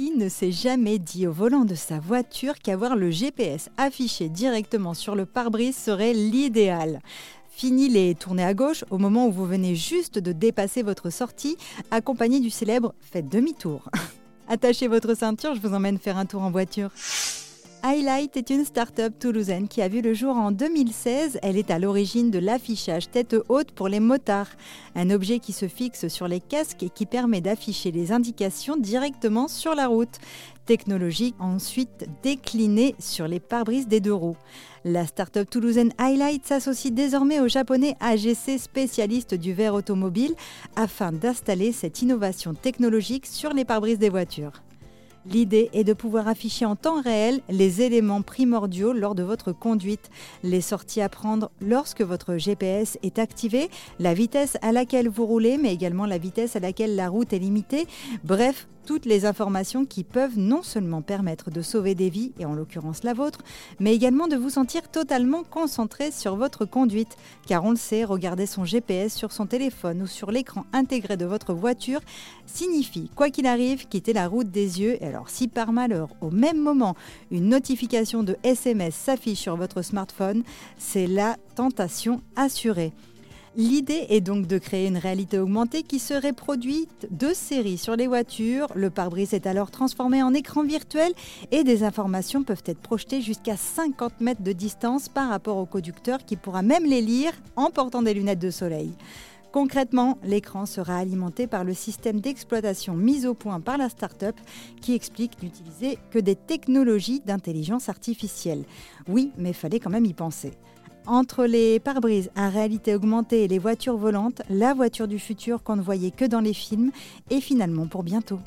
Ne s'est jamais dit au volant de sa voiture qu'avoir le GPS affiché directement sur le pare-brise serait l'idéal Fini les tournées à gauche au moment où vous venez juste de dépasser votre sortie, accompagné du célèbre Faites demi-tour. Attachez votre ceinture, je vous emmène faire un tour en voiture. Highlight est une start-up toulousaine qui a vu le jour en 2016. Elle est à l'origine de l'affichage tête haute pour les motards, un objet qui se fixe sur les casques et qui permet d'afficher les indications directement sur la route. Technologie ensuite déclinée sur les pare-brises des deux roues. La start-up toulousaine Highlight s'associe désormais au japonais AGC spécialiste du verre automobile afin d'installer cette innovation technologique sur les pare-brises des voitures. L'idée est de pouvoir afficher en temps réel les éléments primordiaux lors de votre conduite, les sorties à prendre lorsque votre GPS est activé, la vitesse à laquelle vous roulez, mais également la vitesse à laquelle la route est limitée. Bref, toutes les informations qui peuvent non seulement permettre de sauver des vies, et en l'occurrence la vôtre, mais également de vous sentir totalement concentré sur votre conduite. Car on le sait, regarder son GPS sur son téléphone ou sur l'écran intégré de votre voiture signifie, quoi qu'il arrive, quitter la route des yeux. Et alors si par malheur, au même moment, une notification de SMS s'affiche sur votre smartphone, c'est la tentation assurée. L'idée est donc de créer une réalité augmentée qui serait produite de série sur les voitures. Le pare-brise est alors transformé en écran virtuel et des informations peuvent être projetées jusqu'à 50 mètres de distance par rapport au conducteur qui pourra même les lire en portant des lunettes de soleil. Concrètement, l'écran sera alimenté par le système d'exploitation mis au point par la start-up qui explique n'utiliser que des technologies d'intelligence artificielle. Oui, mais fallait quand même y penser. Entre les pare-brises à réalité augmentée et les voitures volantes, la voiture du futur qu'on ne voyait que dans les films est finalement pour bientôt.